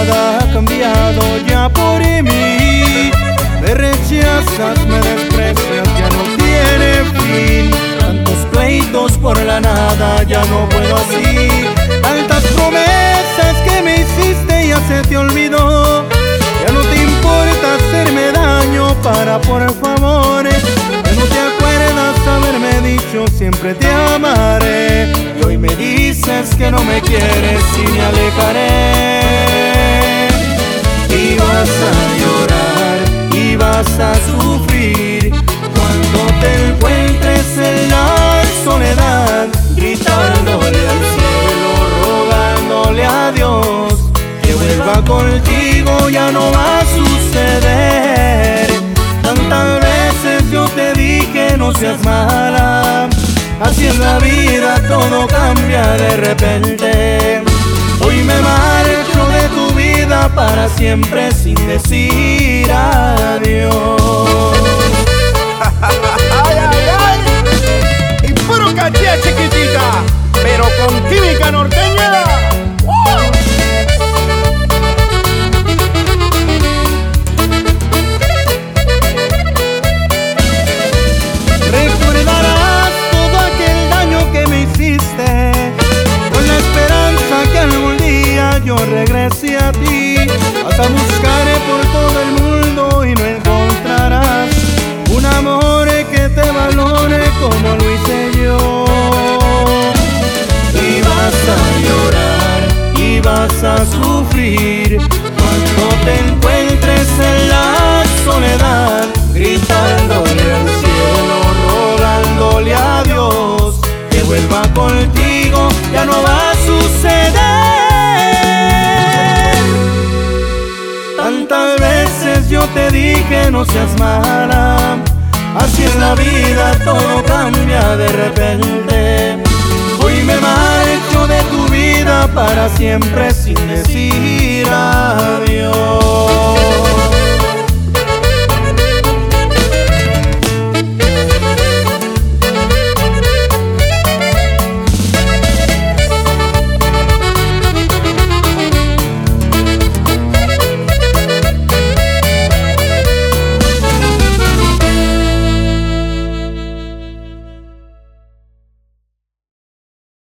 ha cambiado ya por mí. Me rechazas, me desprecias, ya no tiene fin. Tantos pleitos por la nada, ya no puedo así. Tantas promesas que me hiciste ya se te olvidó. Ya no te importa hacerme daño para por favor. Ya no te acuerdas haberme dicho siempre te amaré. Y hoy me dices que no me quieres y me alejaré. Vuelva contigo, ya no va a suceder. Tantas veces yo te dije no seas mala, así en la vida todo cambia de repente. Hoy me marcho de tu vida para siempre sin decir adiós. Ay, ay, ay. Y puro chiquitita, pero con química norteña. Vas a sufrir. Cuando te encuentres en la soledad Gritándole al cielo, rogándole a Dios Que vuelva contigo, ya no va a suceder. Tantas veces yo te dije no seas mala. Así en la vida todo cambia de repente para siempre sin decir adiós